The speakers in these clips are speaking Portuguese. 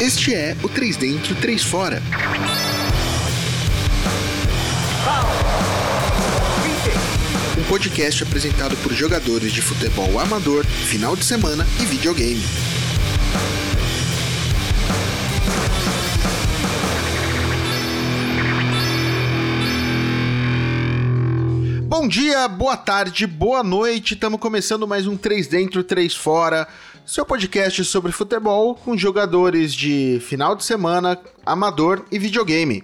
Este é o 3 Dentro, 3 Fora. Um podcast apresentado por jogadores de futebol amador, final de semana e videogame. Bom dia, boa tarde, boa noite. Estamos começando mais um 3 Dentro, 3 Fora, seu podcast sobre futebol com jogadores de final de semana, amador e videogame.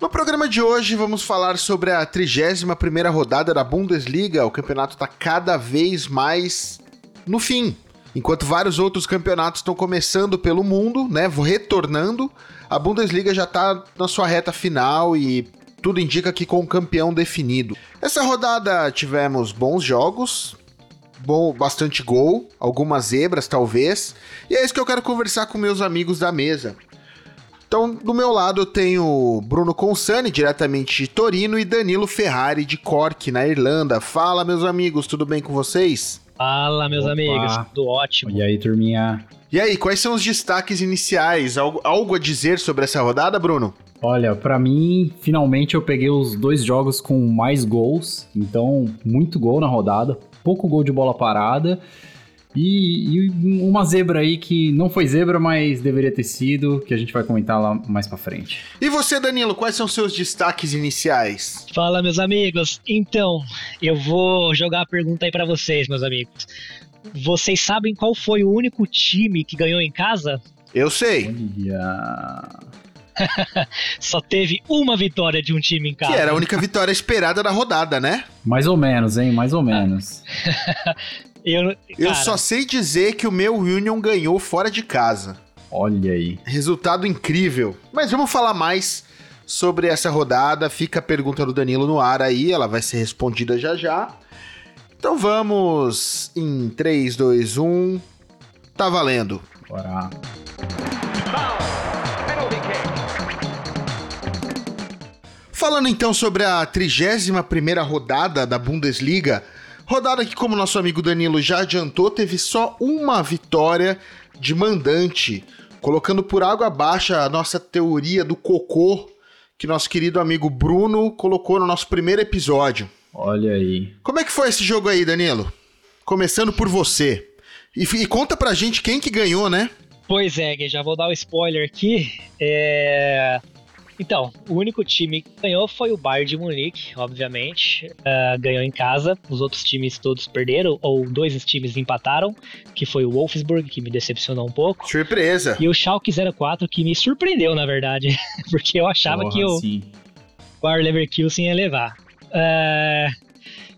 No programa de hoje vamos falar sobre a 31ª rodada da Bundesliga. O campeonato está cada vez mais no fim. Enquanto vários outros campeonatos estão começando pelo mundo, né, retornando, a Bundesliga já está na sua reta final e tudo indica que com o campeão definido. Essa rodada tivemos bons jogos, bom, bastante gol, algumas zebras talvez, e é isso que eu quero conversar com meus amigos da mesa. Então, do meu lado eu tenho Bruno Consani, diretamente de Torino, e Danilo Ferrari, de Cork, na Irlanda. Fala, meus amigos, tudo bem com vocês? Fala, meus Opa. amigos, tudo ótimo. E aí, turminha? E aí, quais são os destaques iniciais? Algo, algo a dizer sobre essa rodada, Bruno? Olha, pra mim, finalmente eu peguei os dois jogos com mais gols. Então, muito gol na rodada, pouco gol de bola parada. E, e uma zebra aí que não foi zebra, mas deveria ter sido, que a gente vai comentar lá mais pra frente. E você, Danilo, quais são seus destaques iniciais? Fala, meus amigos. Então, eu vou jogar a pergunta aí pra vocês, meus amigos. Vocês sabem qual foi o único time que ganhou em casa? Eu sei, Olha. Só teve uma vitória de um time em casa. que era a única vitória esperada da rodada, né? Mais ou menos, hein? Mais ou menos. Eu, Eu só sei dizer que o meu Union ganhou fora de casa. Olha aí. Resultado incrível. Mas vamos falar mais sobre essa rodada. Fica a pergunta do Danilo no ar aí, ela vai ser respondida já já. Então vamos em 3, 2, 1. Tá valendo. Bora. Falando então sobre a 31ª rodada da Bundesliga, rodada que, como nosso amigo Danilo já adiantou, teve só uma vitória de mandante, colocando por água abaixo a nossa teoria do cocô que nosso querido amigo Bruno colocou no nosso primeiro episódio. Olha aí. Como é que foi esse jogo aí, Danilo? Começando por você. E, e conta pra gente quem que ganhou, né? Pois é, Gui, já vou dar o spoiler aqui. É... Então, o único time que ganhou foi o Bayern de Munique, obviamente. Ah, ganhou em casa, os outros times todos perderam, ou dois times empataram, que foi o Wolfsburg, que me decepcionou um pouco. Surpresa. E o Schalke 04, que me surpreendeu, na verdade, porque eu achava Porra, que o sim. Bayer Leverkusen ia levar. É,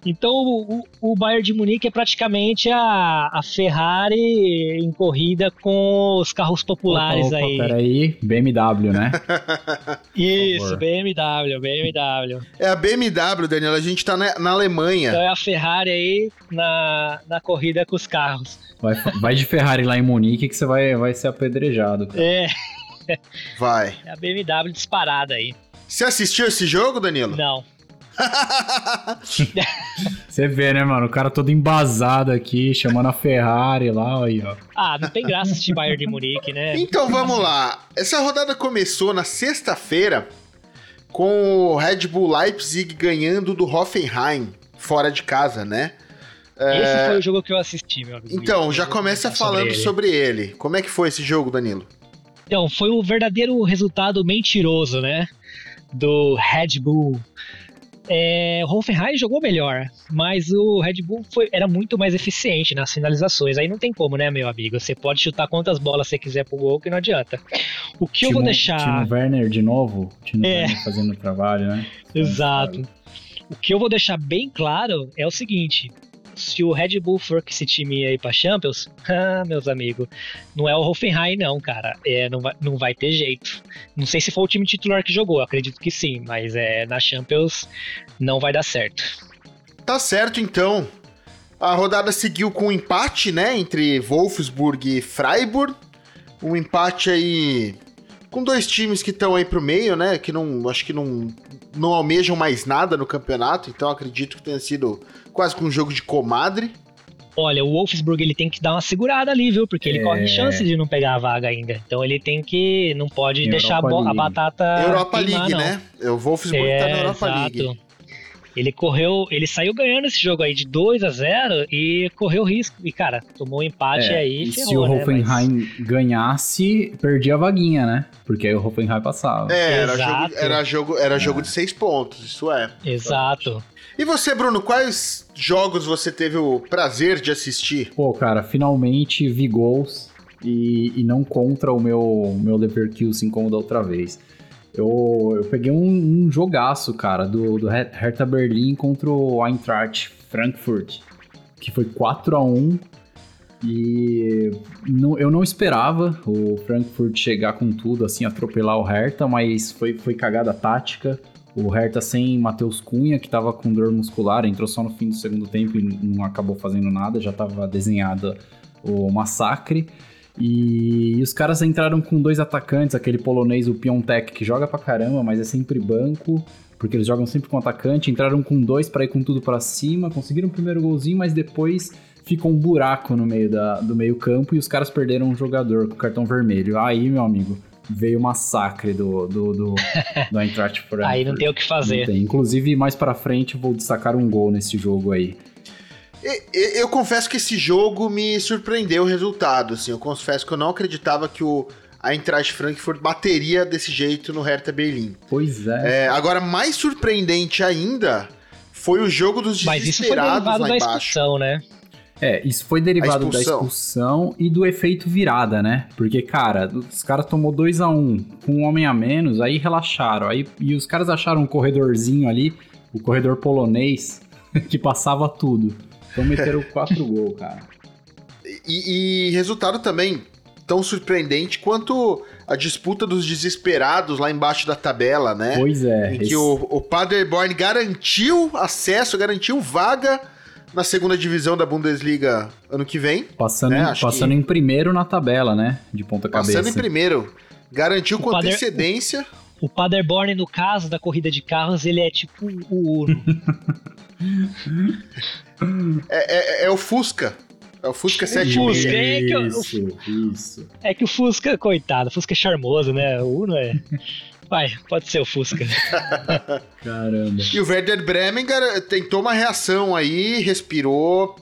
Então, o, o- Bayern de Munique é praticamente a, a Ferrari em corrida com os carros populares Opa, opa, aí. Peraí, BMW, né? Isso. BMW, BMW. É a BMW, Danilo. A gente tá na, na Alemanha. Então é a Ferrari aí na, na corrida com os carros. Vai, vai de Ferrari lá em Munique que você vai, vai ser apedrejado. cara. É, Vai. é a BMW disparada aí. Você assistiu esse jogo, Danilo? Não. Você vê, né, mano? O cara todo embasado aqui, chamando a Ferrari lá, aí, ó. Ah, não tem graça assistir Bayern de Munique, né? Então vamos lá. Essa rodada começou na sexta-feira com o Red Bull Leipzig ganhando do Hoffenheim fora de casa, né? Esse foi o jogo que eu assisti, meu amigo. Então, já começa falando ele. sobre ele. Como é que foi esse jogo, Danilo? Então, foi o verdadeiro resultado mentiroso, né? Do Red Bull. É, o Hoffenheim jogou melhor, mas o Red Bull foi, era muito mais eficiente nas finalizações. Aí não tem como, né, meu amigo? Você pode chutar quantas bolas você quiser pro gol, que não adianta. O que eu vou Timo- deixar. Timo Werner de novo. Timo É. Werner fazendo o trabalho, né? Exato. O que eu vou deixar bem claro é o seguinte: se o Red Bull for com esse time aí pra Champions, ah, meus amigos, não é o Hoffenheim, não, cara. É, não, vai, não vai ter jeito. Não sei se foi o time titular que jogou, acredito que sim, mas é, na Champions não vai dar certo. Tá certo, então. A rodada seguiu com um empate, né, entre Wolfsburg e Freiburg. Um empate aí com dois times que estão aí pro meio, né, que não, acho que não, não almejam mais nada no campeonato, então acredito que tenha sido quase que um jogo de comadre. Olha, o Wolfsburg ele tem que dar uma segurada ali, viu? Porque ele É. corre chance de não pegar a vaga ainda. Então ele tem que. Não pode Europa deixar a, a batata. Europa queimar, League, não. né? O Wolfsburg É, tá na Europa exato. League. Ele correu, ele saiu ganhando esse jogo aí de 2 a 0 e correu risco. E, cara, tomou um empate É, aí e e se ferrou, o né? Hoffenheim ganhasse, perdia a vaguinha, né? Porque aí o Hoffenheim passava. É, era Exato. jogo, era jogo, era jogo de seis pontos, isso é. Mas- Exato. E você, Bruno, quais jogos você teve o prazer de assistir? Pô, cara, finalmente vi gols e, e não contra o meu, meu Leverkusen como da outra vez. Eu, eu peguei um, um jogaço, cara, do, do Her- Hertha Berlim contra o Eintracht Frankfurt, que foi 4 a 1 e não- eu não esperava o Frankfurt chegar com tudo, assim, atropelar o Hertha, mas foi, foi cagada tática. O Hertha sem Matheus Cunha, que tava com dor muscular, entrou só no fim do segundo tempo e não acabou fazendo nada, já tava desenhado o massacre. E, e os caras entraram com dois atacantes, aquele polonês, o Piontek, que joga pra caramba, mas é sempre banco, porque eles jogam sempre com atacante. Entraram com dois pra ir com tudo pra cima, conseguiram o primeiro golzinho, mas depois ficou um buraco no meio da, do meio campo e os caras perderam um jogador com cartão vermelho. Aí, meu amigo, veio o massacre do, do, do, do Eintracht Frankfurt. Aí não tem o que fazer. Inclusive, mais pra frente, vou destacar um gol nesse jogo aí. E- e- Eu confesso que esse jogo me surpreendeu o resultado, assim. Eu confesso que eu não acreditava que o Eintracht Frankfurt bateria desse jeito no Hertha Berlim. Pois é. É, agora, mais surpreendente ainda foi o jogo dos Mas isso foi desesperados derivado lá da embaixo. expulsão, né? É, isso foi derivado A da expulsão. expulsão e do efeito virada, né? Porque, cara, os caras tomou 2 a 1 um, com um homem a menos, aí relaxaram. Aí, e os caras acharam um corredorzinho ali, o corredor polonês, que passava tudo. Então meteram quatro gols, cara. E, e resultado também tão surpreendente quanto a disputa dos desesperados lá embaixo da tabela, né? Pois é. em que esse- o, o Paderborn garantiu acesso, garantiu vaga na segunda divisão da Bundesliga ano que vem, Passando, né, em, passando que- em primeiro na tabela, né? De ponta cabeça. passando em primeiro. Garantiu O com Pader- antecedência. O Paderborn, no caso da corrida de carros, ele é tipo o Uno. É, é- é o Fusca. É o Fusca 76. Fusca, é que eu- Isso, isso. É que o Fusca, coitado, o Fusca é charmoso, né? O Uno é. Vai, pode ser o Fusca. Caramba. E o Werder Bremen gar- tentou uma reação aí, respirou,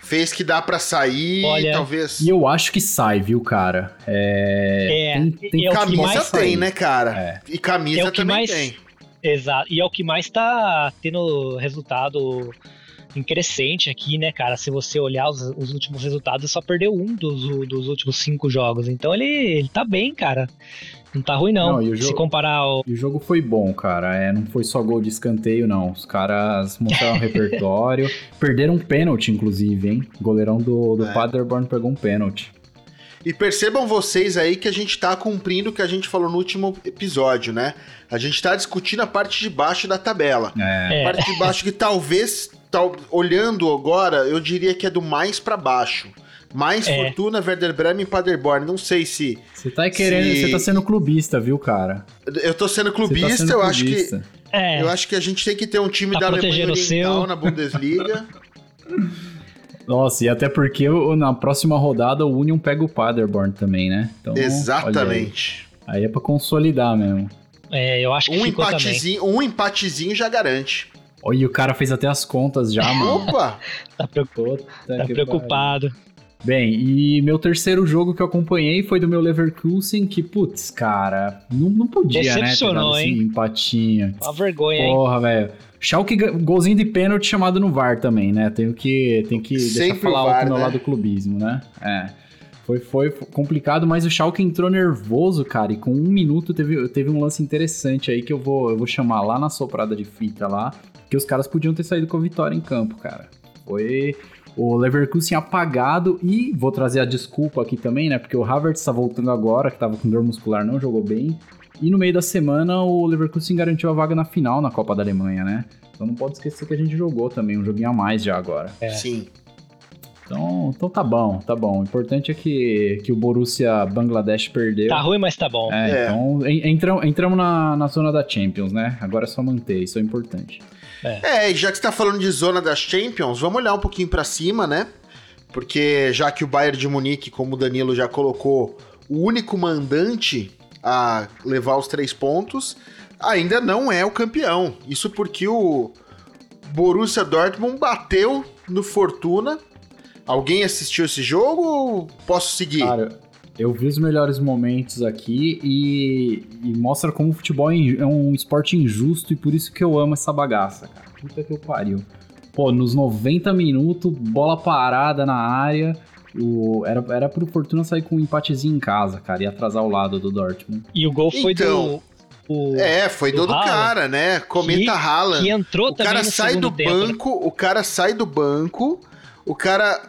fez que dá pra sair, Olha, talvez. E eu acho que sai, viu, cara? É. É, tem, tem é o que camisa mais tem, né, cara? É. E camisa É o que também mais- tem. Exato. E é o que mais tá tendo resultado em crescente aqui, né, cara? Se você olhar os, os últimos resultados, só perdeu um dos, dos últimos cinco jogos. Então ele, ele tá bem, cara. Não tá ruim, não. Não, o Se jogo- comparar ao. E o jogo foi bom, cara. É, não foi só gol de escanteio, não. Os caras mostraram repertório. Perderam um pênalti, inclusive, hein? O goleirão do, do É. Paderborn pegou um pênalti. E percebam vocês aí que a gente tá cumprindo o que a gente falou no último episódio, né? A gente tá discutindo a parte de baixo da tabela. É. A É, parte de baixo que talvez, tal- olhando agora, eu diria que é do mais pra baixo. Mais É. Fortuna, Werder Bremen e Paderborn. Não sei se... Você tá querendo. Se- Você tá sendo clubista, viu, cara? Eu tô sendo Você clubista, tá sendo eu acho que... clubista. é. Eu acho que a gente tem que ter um time Tá da Alemanha Oriental seu. na Bundesliga. Nossa, e até porque na próxima rodada o Union pega o Paderborn também, né? Então, Exatamente. Aí. Aí é pra consolidar mesmo. É, eu acho que Um ficou também. empatezinho, um empatezinho já garante. Olha, e o cara fez até as contas já, mano. Opa! Tá, preocu- Puta tá preocupado. Bem, e meu terceiro jogo que eu acompanhei foi do meu Leverkusen, que, putz, cara, não, não podia, né? Decepcionou, dado esse hein? empatinho. Uma vergonha, hein? Porra, velho. Schalke, golzinho de pênalti chamado no VAR também, né? Tenho que, tenho que deixar falar o alto VAR, no né? lado do clubismo, né? É. Foi, foi complicado, mas o Schalke entrou nervoso, cara, e com um minuto teve, teve um lance interessante aí que eu vou, eu vou chamar lá na soprada de fita lá, que os caras podiam ter saído com a vitória em campo, cara. Foi o Leverkusen apagado e vou trazer a desculpa aqui também, né? Porque o Havertz tá voltando agora, que tava com dor muscular, não jogou bem. E no meio da semana o Leverkusen garantiu a vaga na final na Copa da Alemanha, né? Então não pode esquecer que a gente jogou também, um joguinho a mais já agora. É. Sim. Então, então tá bom, tá bom. O importante é que, que o Borussia Bangladesh perdeu. Tá ruim, mas tá bom. É, É. então en- entram, entramos na, na zona da Champions, né? Agora é só manter, isso é importante. É, e já que você tá falando de zona das Champions, vamos olhar um pouquinho pra cima, né? porque já que o Bayern de Munique, como o Danilo já colocou, o único mandante a levar os três pontos, ainda não é o campeão. Isso porque o Borussia Dortmund bateu no Fortuna. Alguém assistiu esse jogo ou posso seguir? Cara, eu vi os melhores momentos aqui e, e mostra como o futebol é, é um esporte injusto e por isso que eu amo essa bagaça, cara. Puta que eu pariu. Pô, nos 90 minutos, bola parada na área. O, era, era pro Fortuna sair com um empatezinho em casa, cara, e atrasar o lado do Dortmund. E o gol foi Então, do. O, É, foi do, do cara, né? Cometa que, Haaland. que entrou O também cara no sai do tempo, né? banco, o cara sai do banco, o cara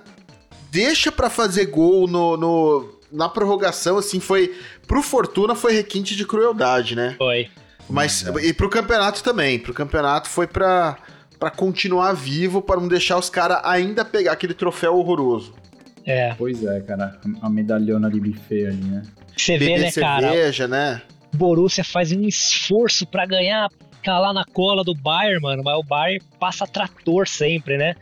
deixa pra fazer gol no, no- na prorrogação, assim, foi. Pro Fortuna foi requinte de crueldade, né? Foi. Mas. E pro campeonato também. Pro campeonato foi pra, pra continuar vivo, pra não deixar os caras ainda pegar aquele troféu horroroso. É. Pois é, cara, a medalhona de buffet ali, né? Você vê, né, cara? cerveja, né? O Borussia faz um esforço pra ganhar, calar na cola do Bayern, mano. Mas o Bayern passa trator sempre, né?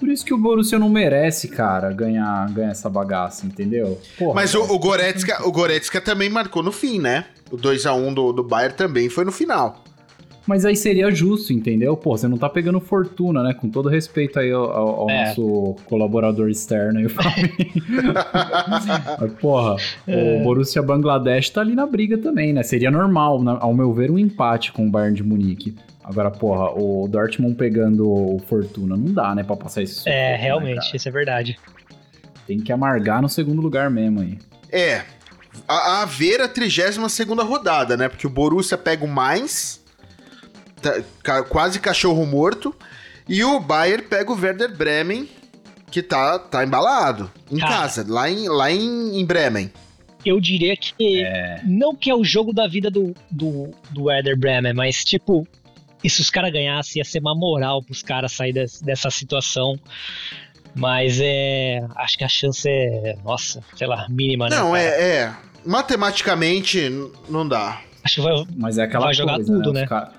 Por isso que o Borussia não merece, cara, ganhar, ganhar essa bagaça, entendeu? Porra, Mas o, o Goretzka, o Goretzka também marcou no fim, né? O 2x1 do, do Bayern também foi no final. Mas aí seria justo, entendeu? Pô, você não tá pegando fortuna, né? Com todo respeito aí ao, ao- ao É. nosso colaborador externo aí, o Fabinho. Mas, porra, o Borussia Bangladesh tá ali na briga também, né? Seria normal, ao meu ver, um empate com o Bayern de Munique. Agora, porra, o Dortmund pegando o Fortuna, não dá, né, pra passar sufoco, É, né, realmente, cara? isso é verdade. Tem que amargar no segundo lugar mesmo aí. É. A, a ver a 32 rodada, né? Porque o Borussia pega o Mainz, tá- ca- quase cachorro morto, e o Bayern pega o Werder Bremen, que tá, tá embalado, em Cara. casa, lá em, lá em, em Bremen. Eu diria que. É, Não que é o jogo da vida do, do, do Werder Bremen, mas, tipo, e se os caras ganhassem, ia ser uma moral pros caras sair des- dessa situação. Mas é. Acho que a chance é. Nossa, sei lá, mínima, né? Não, é, é. Matematicamente, não dá. Acho que vai. Mas é aquela Vai jogar coisa, tudo, Os né? cara-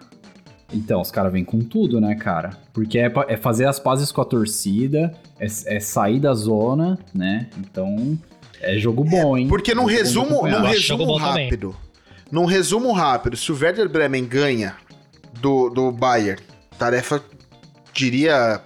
Então, os caras vêm com tudo, né, cara? Porque é, é fazer as pazes com a torcida, é, é sair da zona, né? Então, é jogo bom, hein? Porque num resumo, num jogo resumo rápido, num resumo rápido, se o Werder Bremen ganha do, do Bayern, tarefa, diria,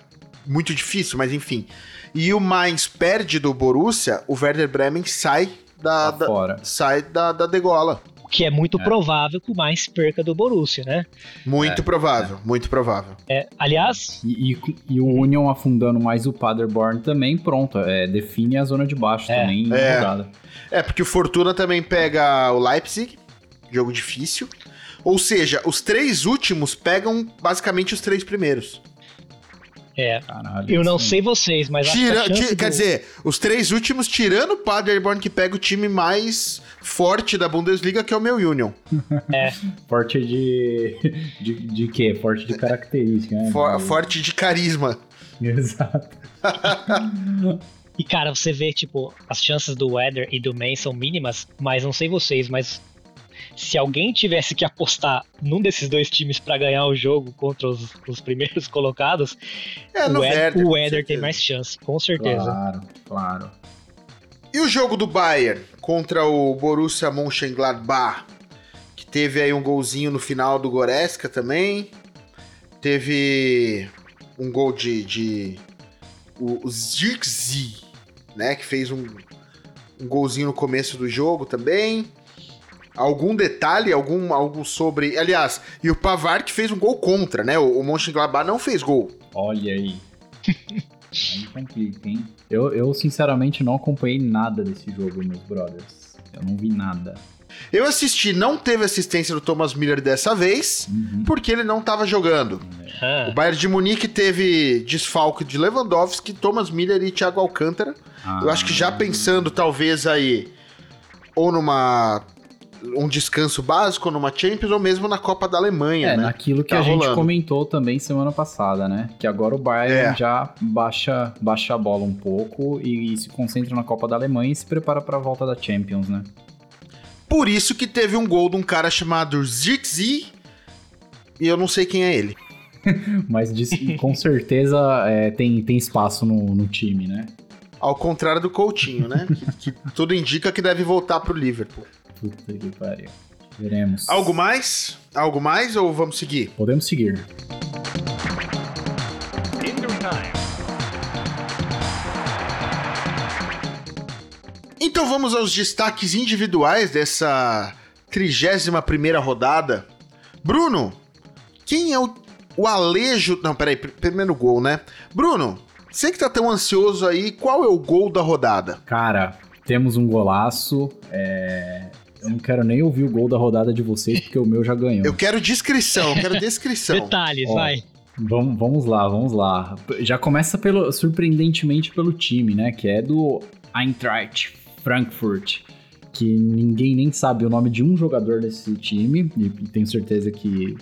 muito difícil, mas enfim. E o Mainz perde do Borussia, o Werder Bremen sai da, Tá da- fora. sai da, da degola. O que é muito É. provável que o mais perca do Borussia, né? Muito É, provável, muito provável. É, aliás, E, e- e o Union afundando mais o Paderborn também, pronto. É, define a zona de baixo É. também em É. É, porque o Fortuna também pega o Leipzig, jogo difícil. Ou seja, os três últimos pegam basicamente os três primeiros. É, Caralho. eu não isso- sei vocês, mas acho que Tira, ti- Quer do- dizer, os três últimos, tirando o Paderborn, que pega o time mais forte da Bundesliga, que é o meu Union. Forte de, de. de quê? Forte de característica, né? For- Forte de carisma. Exato. E cara, você vê, tipo, as chances do Weather e do Main são mínimas, mas não sei vocês, mas se alguém tivesse que apostar num desses dois times pra ganhar o jogo contra os, os primeiros colocados, É, o Werder, o Werder tem mais chance, com certeza. Claro, claro. E o jogo do Bayern contra o Borussia Mönchengladbach, que teve aí um golzinho no final do Goretzka também. Teve um gol de, de o, o Zirkzee, né, que fez um, um golzinho no começo do jogo também. Algum detalhe, algum algo sobre, aliás, e o Pavard que fez um gol contra, né? O, o Mönchengladbach não fez gol. Olha aí. aí complica, hein? Eu, eu, sinceramente, não acompanhei nada desse jogo, meus brothers. Eu não vi nada. Eu assisti, não teve assistência do Thomas Miller dessa vez, Uhum. porque ele não estava jogando. Ah, O Bayern de Munique teve desfalque de Lewandowski, Thomas Miller e Thiago Alcântara. Eu acho que já Ah, pensando talvez aí ou numa um descanso básico numa Champions ou mesmo na Copa da Alemanha, É, né? naquilo que Tá a gente rolando. comentou também semana passada, né? Que agora o Bayern É. já baixa, baixa a bola um pouco e, e se concentra na Copa da Alemanha e se prepara para a volta da Champions, né? Por isso que teve um gol de um cara chamado Zirkzee e eu não sei quem é ele. Mas diz- com certeza é, tem, tem espaço no, no time, né? Ao contrário do Coutinho, né? que, que tudo indica que deve voltar pro Liverpool. Puta que pariu. Veremos. Algo mais? Algo mais ou vamos seguir? Podemos seguir. Então vamos aos destaques individuais dessa 31 primeira rodada. Bruno, quem é o, o Alejo... Não, peraí, primeiro gol, né? Bruno, você que tá tão ansioso aí, qual é o gol da rodada? Cara, temos um golaço. É... Eu não quero nem ouvir o gol da rodada de vocês, porque o meu já ganhou. Eu quero descrição, eu quero descrição. Detalhes, Ó, vai. Vamos, vamos lá, vamos lá. Já começa pelo surpreendentemente pelo time, né? Que é do Eintracht Frankfurt, que ninguém nem sabe o nome de um jogador desse time, e tenho certeza que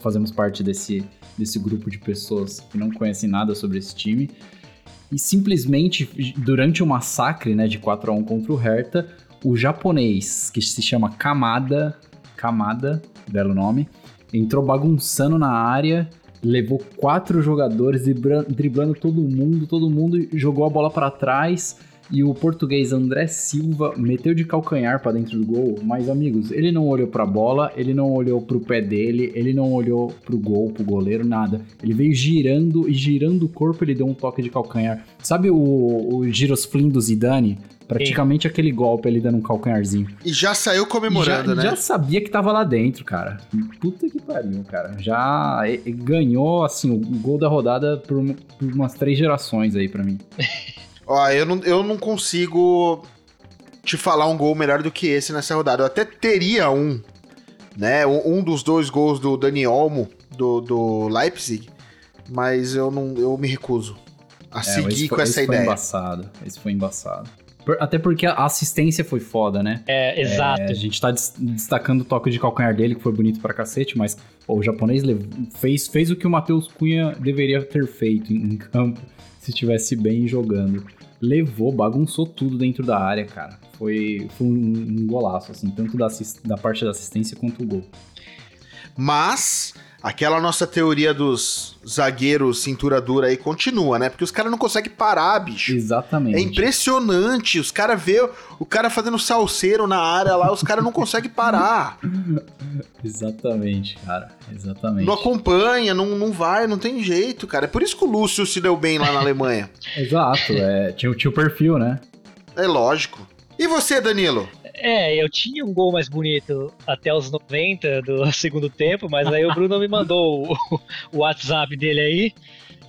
fazemos parte desse, desse grupo de pessoas que não conhecem nada sobre esse time. E simplesmente, durante o massacre né, de 4 a 1 contra o Hertha, o japonês, que se chama Kamada, Kamada, belo nome, entrou bagunçando na área, levou quatro jogadores, driblando todo mundo, todo mundo jogou a bola para trás e o português André Silva meteu de calcanhar para dentro do gol, mas amigos, ele não olhou para a bola, ele não olhou para o pé dele, ele não olhou para o gol, para o goleiro, nada. Ele veio girando e girando o corpo, ele deu um toque de calcanhar. Sabe o, o girosflim do Zidane? Praticamente Sim. aquele golpe ali dando um calcanharzinho. E já saiu comemorando, já, né? Já sabia que tava lá dentro, cara. Puta que pariu, cara. Já ganhou, assim, o gol da rodada por, por umas três gerações aí para mim. Ó, eu não, eu não consigo te falar um gol melhor do que esse nessa rodada. Eu até teria um, né? Um dos dois gols do Dani Olmo, do, do Leipzig, mas eu não eu me recuso a é, seguir foi, com essa esse ideia. Foi embaçado. Esse foi embaçado. Até porque a assistência foi foda, né? É, exato. É, a gente tá destacando o toque de calcanhar dele, que foi bonito pra cacete, mas pô, o japonês fez, fez o que o Matheus Cunha deveria ter feito em campo se estivesse bem jogando. Levou, bagunçou tudo dentro da área, cara. Foi, foi um, um golaço, assim, tanto da, da parte da assistência quanto o gol. Mas aquela nossa teoria dos zagueiros cintura dura aí continua, né? Porque os caras não conseguem parar, bicho. Exatamente. É impressionante. Os caras vê o cara fazendo salseiro na área lá, os caras não conseguem parar. Exatamente, cara. Exatamente. Não acompanha, não, não vai, não tem jeito, cara. É por isso que o Lúcio se deu bem lá na Alemanha. Exato, é, tinha, tinha o perfil, né? É lógico. E você, Danilo? É, eu tinha um gol mais bonito até os 90 do segundo tempo, mas aí o Bruno me mandou o, o WhatsApp dele aí.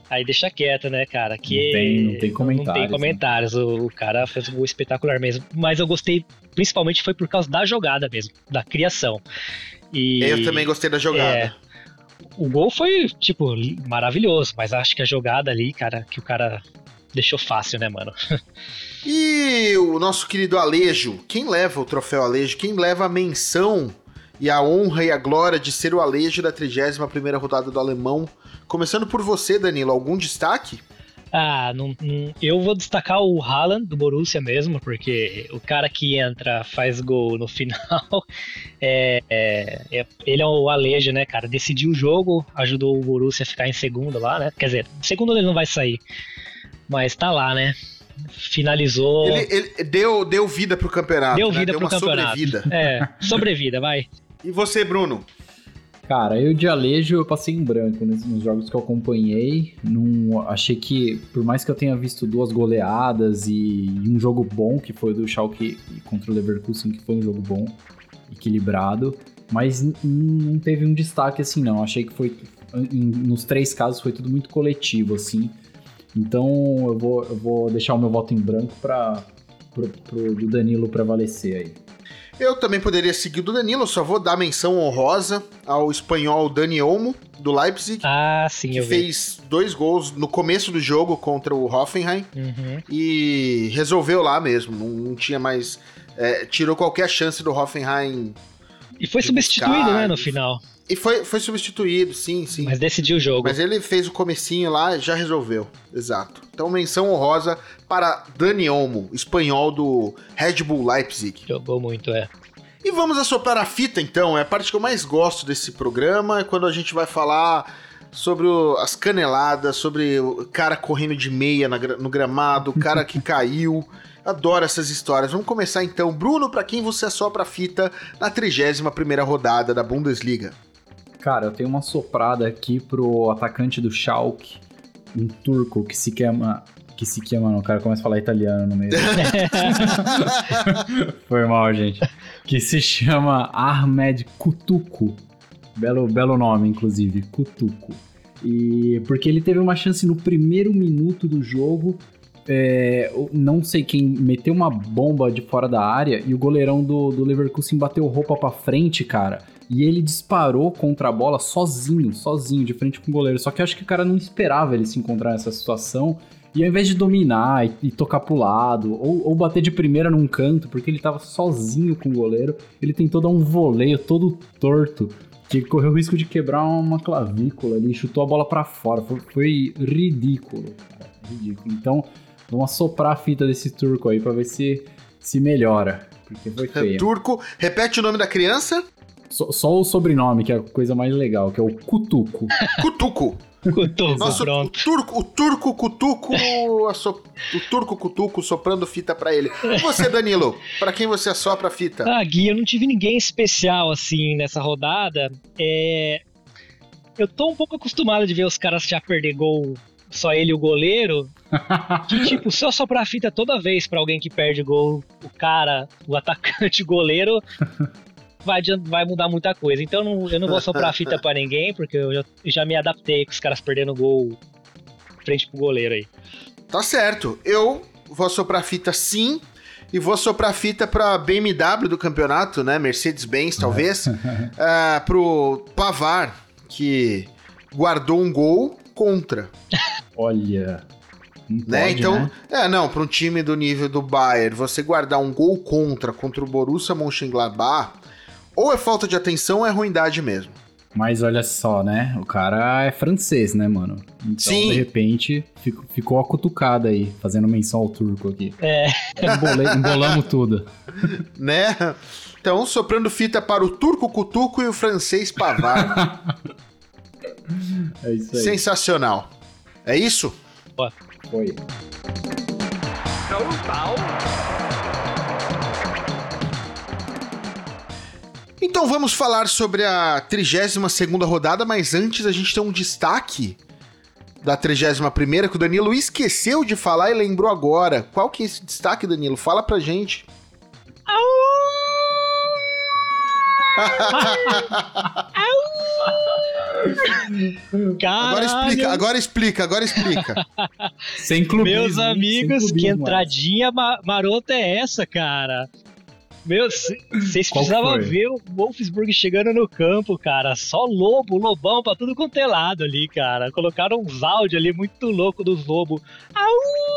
Aí deixa quieto, né, cara? Que não tem, não tem comentários. Não tem comentários. Né? O, o, cara fez um gol espetacular mesmo. Mas eu gostei, principalmente foi por causa da jogada mesmo, da criação. E, eu também gostei da jogada. É, o gol foi, tipo, maravilhoso, mas acho que a jogada ali, cara, que o cara deixou fácil, né, mano? e o nosso querido Alejo, quem leva o troféu Alejo? Quem leva a menção e a honra e a glória de ser o Alejo da 31ª rodada do Alemão? Começando por você, Danilo, algum destaque? Ah, não, não, eu vou destacar o Haaland do Borussia mesmo, porque o cara que entra, faz gol no final, é, é, é, ele é o Alejo, né, cara? Decidiu o jogo, ajudou o Borussia a ficar em segundo lá, né? Quer dizer, segundo ele não vai sair, mas tá lá, né? Finalizou. Ele, ele deu, deu vida pro campeonato. Deu né? vida né? deu pro campeonato. Sobrevida. É, sobrevida, vai. E você, Bruno? Cara, eu de Alejo eu passei em branco nos, nos jogos que eu acompanhei. Não, achei que, por mais que eu tenha visto duas goleadas e, e um jogo bom, que foi do Schalke contra o Leverkusen, que foi um jogo bom, equilibrado, mas não teve um destaque assim não. Achei que foi, em, nos três casos, foi tudo muito coletivo, assim. Então eu vou, eu vou deixar o meu voto em branco para pro, pro do Danilo prevalecer aí. Eu também poderia seguir o do Danilo, só vou dar menção honrosa ao espanhol Dani Olmo, do Leipzig. Ah, sim, que fez dois gols no começo do jogo contra o Hoffenheim uhum. e resolveu lá mesmo, não, não tinha mais. É, tirou qualquer chance do Hoffenheim. E foi substituído, né, no final. E foi, foi substituído, sim, sim. Mas decidiu o jogo. Mas ele fez o comecinho lá e já resolveu. Exato. Então, menção honrosa para Dani Olmo, espanhol do Red Bull Leipzig. Jogou muito, é. E vamos assoprar a fita, então. É a parte que eu mais gosto desse programa, é quando a gente vai falar sobre o, as caneladas, sobre o cara correndo de meia na, no gramado, o cara que caiu. Adoro essas histórias. Vamos começar então. Bruno, para quem você assopra a fita na 31 primeira rodada da Bundesliga? Cara, eu tenho uma soprada aqui pro atacante do Schalke, um turco que se chama que se chama, não, o cara começa a falar italiano no meio. Foi mal, gente. Que se chama Ahmed Kutuku. Belo, belo nome, inclusive, Kutuku. E porque ele teve uma chance no primeiro minuto do jogo. É, não sei quem meteu uma bomba de fora da área e o goleirão do, do Leverkusen bateu roupa pra frente, cara. E ele disparou contra a bola sozinho, sozinho, de frente com o goleiro. Só que eu acho que o cara não esperava ele se encontrar nessa situação. E ao invés de dominar e, e tocar pro lado, ou, ou, bater de primeira num canto, porque ele tava sozinho com o goleiro, ele tentou dar um voleio todo torto, que correu o risco de quebrar uma clavícula ali, chutou a bola para fora. Foi, foi ridículo, cara, ridículo. Então, vamos assoprar a fita desse turco aí pra ver se, se melhora. Porque foi feio. Turco, repete o nome da criança? Só, só, o sobrenome, que é a coisa mais legal, que é o Cutuco. Cutuco. Cutuco, Nossa, pronto. O turco, o turco cutuco, so, o turco cutuco soprando fita para ele. E você, Danilo, para quem você assopra a fita? Ah, Gui, eu não tive ninguém especial assim nessa rodada. É... Eu tô um pouco acostumado de ver os caras já perder gol, só ele e o goleiro. que tipo, se eu soprar a fita toda vez para alguém que perde gol, o cara, o atacante, o goleiro, vai, vai mudar muita coisa. Então não, eu não vou soprar fita para ninguém, porque eu já, já, me adaptei com os caras perdendo gol frente pro goleiro aí. Tá certo. Eu vou soprar fita sim. E vou soprar fita pra BMW do campeonato, né? Mercedes-Benz, talvez. uh, pro Pavar, que guardou um gol contra. Olha. né? Pode, então, né? é, não, para um time do nível do Bayern, você guardar um gol contra contra o Borussia Mönchengladbach, ou é falta de atenção ou é ruindade mesmo. Mas olha só, né? O cara é francês, né, mano? Então, Sim. de repente, ficou, ficou a cutucada aí, fazendo menção ao turco aqui. É. Embolei, embolamos tudo. Né? Então, soprando fita para o turco cutuco e o francês pavar. É isso aí. Sensacional. É isso? Foi. Então vamos falar sobre a 32ª rodada, mas antes a gente tem um destaque da 31ª que o Danilo esqueceu de falar e lembrou agora. Qual que é esse destaque, Danilo? Fala pra gente. Agora explica, agora explica, agora explica. Sem clubismo. Meus amigos, que clubismo, entradinha ma marota é essa, cara? Meu, vocês precisavam foi? ver o Wolfsburg chegando no campo, cara. Só lobo, lobão pra tudo quanto é lado ali, cara. Colocaram uns áudios ali muito louco dos lobos. Au!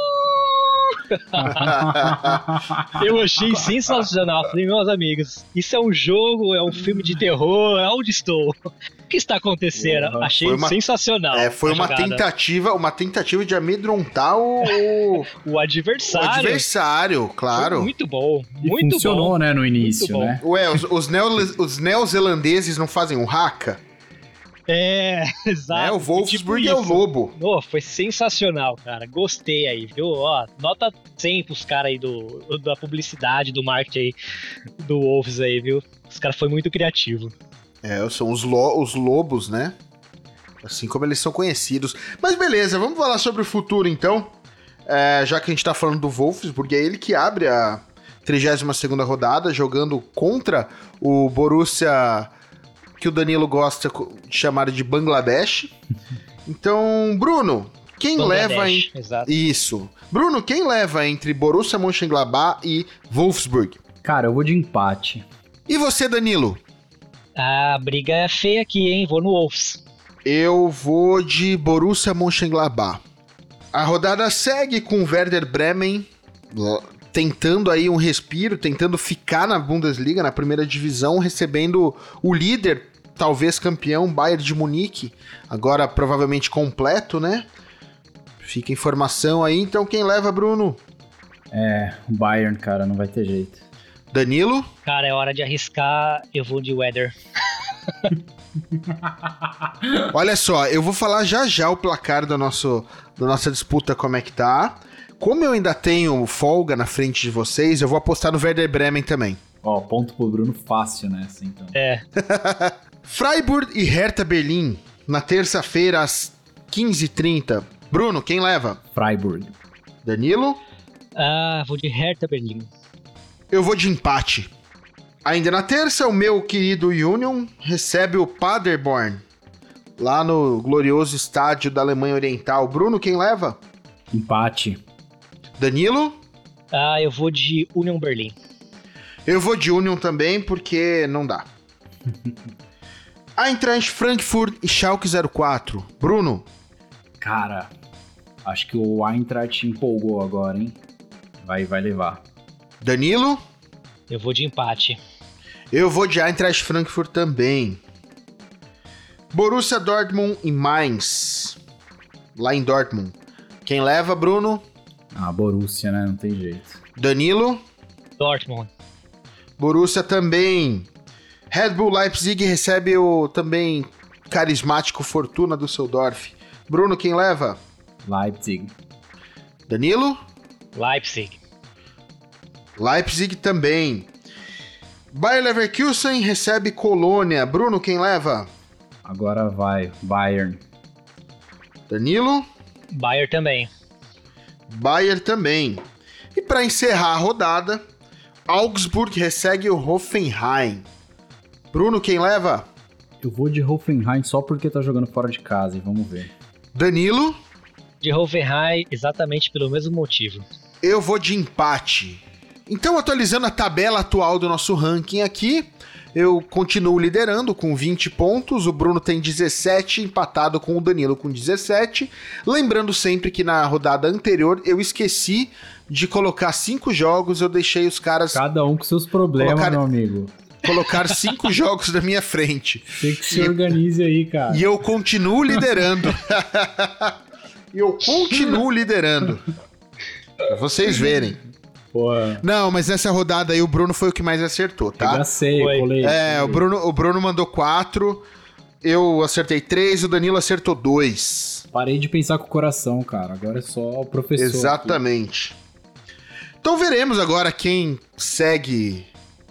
Eu achei sensacional. Falei, meus amigos, isso é um jogo, é um filme de terror, aonde estou? O que está acontecendo? Porra, achei foi uma- sensacional. É, foi a uma jogada. tentativa, uma tentativa de amedrontar o, o- O o adversário. adversário, Foi claro. Muito bom. E Muito funcionou, bom. né, no início, bom. né? Ué, os, os, neo- os neozelandeses não fazem um haka? É, exato. né? O Wolfsburg Tipo é o lobo. Oh, foi sensacional, cara. Gostei aí, viu? Ó, nota 100 pros caras aí do, da publicidade, do marketing aí, do Wolves aí, viu? Os caras foi muito criativo. É, são os, lo- os lobos, né? Assim como eles são conhecidos. Mas beleza, vamos falar sobre o futuro então. É, já que a gente tá falando do Wolfsburg, é ele que abre a 32ª rodada, jogando contra o Borussia, que o Danilo gosta de chamar de Bangladesh. Então, Bruno, quem leva em... Bangladesh, Exato. Isso. Bruno, quem leva entre Borussia Mönchengladbach e Wolfsburg? Cara, eu vou de empate. E você, Danilo? A briga é feia aqui, hein? Vou no Wolves. Eu vou de Borussia Mönchengladbach. A rodada segue com o Werder Bremen tentando aí um respiro, tentando ficar na Bundesliga, na primeira divisão, recebendo o líder, talvez campeão, Bayern de Munique, agora provavelmente completo, né? Fica informação aí, então quem leva, Bruno? É, o Bayern, cara, não vai ter jeito. Danilo? Cara, é hora de arriscar. Eu vou de Weather. Olha só, eu vou falar já já o placar do nosso, da nossa disputa, como é que tá. Como eu ainda tenho folga na frente de vocês, eu vou apostar no Werder Bremen também. Ó, ponto pro Bruno fácil nessa, então. É. Freiburg e Hertha Berlim, na terça-feira, às 15h30. Bruno, quem leva? Freiburg. Danilo? Ah, vou de Hertha Berlim. Eu vou de empate. Ainda na terça, o meu querido Union recebe o Paderborn, lá no glorioso estádio da Alemanha Oriental. Bruno, quem leva? Empate. Danilo? Ah, eu vou de Union Berlim. Eu vou de Union também, porque não dá. Eintracht Frankfurt e Schalke 04. Bruno? Cara, acho que o Eintracht empolgou agora, hein? Vai, vai levar. Danilo? Eu vou de empate. Eu vou de Eintracht Frankfurt também. Borussia Dortmund e Mainz. Lá em Dortmund. Quem leva, Bruno? Ah, Borussia, né? Não tem jeito. Danilo? Dortmund. Borussia também. Red Bull Leipzig recebe o também carismático Fortuna do Seudorf. Bruno, quem leva? Leipzig. Danilo? Leipzig. Leipzig também. Bayer Leverkusen recebe Colônia. Bruno, quem leva? Agora vai. Bayern. Danilo? Bayern também. Bayer também. E para encerrar a rodada, Augsburg recebe o Hoffenheim. Bruno, quem leva? Eu vou de Hoffenheim só porque tá jogando fora de casa e vamos ver. Danilo? De Hoffenheim, exatamente pelo mesmo motivo. Eu vou de empate. Então, atualizando a tabela atual do nosso ranking aqui, eu continuo liderando com 20 pontos, o Bruno tem 17, empatado com o Danilo com 17. Lembrando sempre que na rodada anterior eu esqueci de colocar cinco jogos, eu deixei os caras Cada um com seus problemas, Colocar- meu amigo. Colocar cinco jogos na minha frente. Tem que se organize aí, cara. E eu continuo liderando. E eu continuo liderando. Pra vocês verem. Pô, Não, mas nessa rodada aí o Bruno foi o que mais acertou, tá? regacei, Foi. colei. É, o Bruno, o Bruno mandou quatro, eu acertei três, o Danilo acertou dois. Parei de pensar com o coração, cara. Agora é só o professor. aqui. Exatamente. Então veremos agora quem segue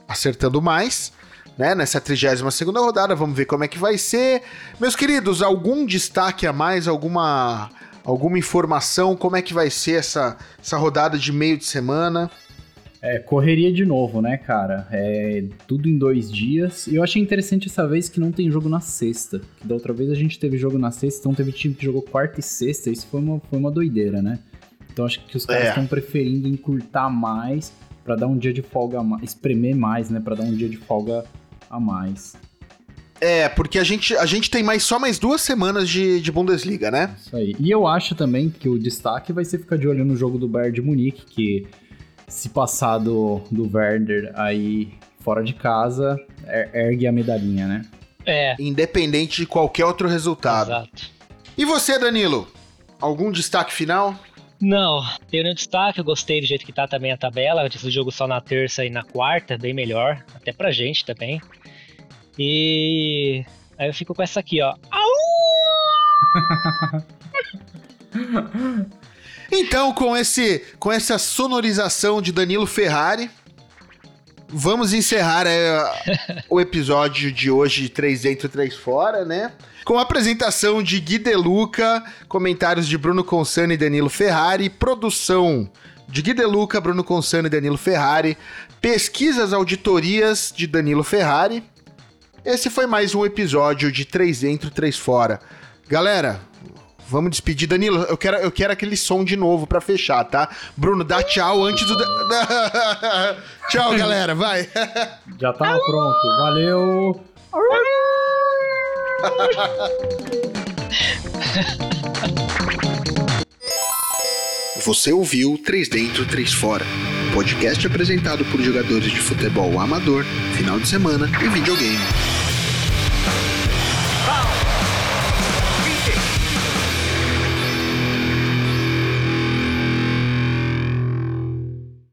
acertando mais, né? Nessa 32 segunda rodada, vamos ver como é que vai ser. Meus queridos, algum destaque a mais, alguma alguma informação, como é que vai ser essa, essa rodada de meio de semana? É, correria de novo, né, cara? É tudo em dois dias. E eu achei interessante essa vez que não tem jogo na sexta. Que da outra vez a gente teve jogo na sexta, então teve time que jogou quarta e sexta. Isso foi uma, foi uma doideira, né? Então acho que os caras É. estão preferindo encurtar mais pra dar um dia de folga a mais. Espremer mais, né? Pra dar um dia de folga a mais. É, porque a gente, a gente tem mais só mais duas semanas de, de Bundesliga, né? Isso aí. E eu acho também que o destaque vai ser ficar de olho no jogo do Bayern de Munique, que se passar do, do Werder aí fora de casa, er- ergue a medalhinha, né? É, Independente de qualquer outro resultado. exato. E você, Danilo? Algum destaque final? Não, tenho nenhum destaque, eu gostei do jeito que tá também a tabela, esse jogo só na terça e na quarta, bem melhor, até pra gente também. E aí eu fico com essa aqui, ó. Então, com esse com essa sonorização de Danilo Ferrari, vamos encerrar é, o episódio de hoje de 3 dentro, 3 fora, né? Com a apresentação de Gui De Luca, comentários de Bruno Consani e Danilo Ferrari, produção de Gui De Luca, Bruno Consani e Danilo Ferrari, pesquisas, auditorias de Danilo Ferrari. Esse foi mais um episódio de 3 dentro, 3 fora. Galera, Vamos despedir. Danilo, eu quero, eu quero aquele som de novo pra fechar, tá? Bruno, dá tchau antes do. tchau, galera, vai. Já tá pronto. Valeu! Você ouviu 3 Dentro, 3 Fora. Podcast apresentado por jogadores de futebol amador, final de semana e videogame.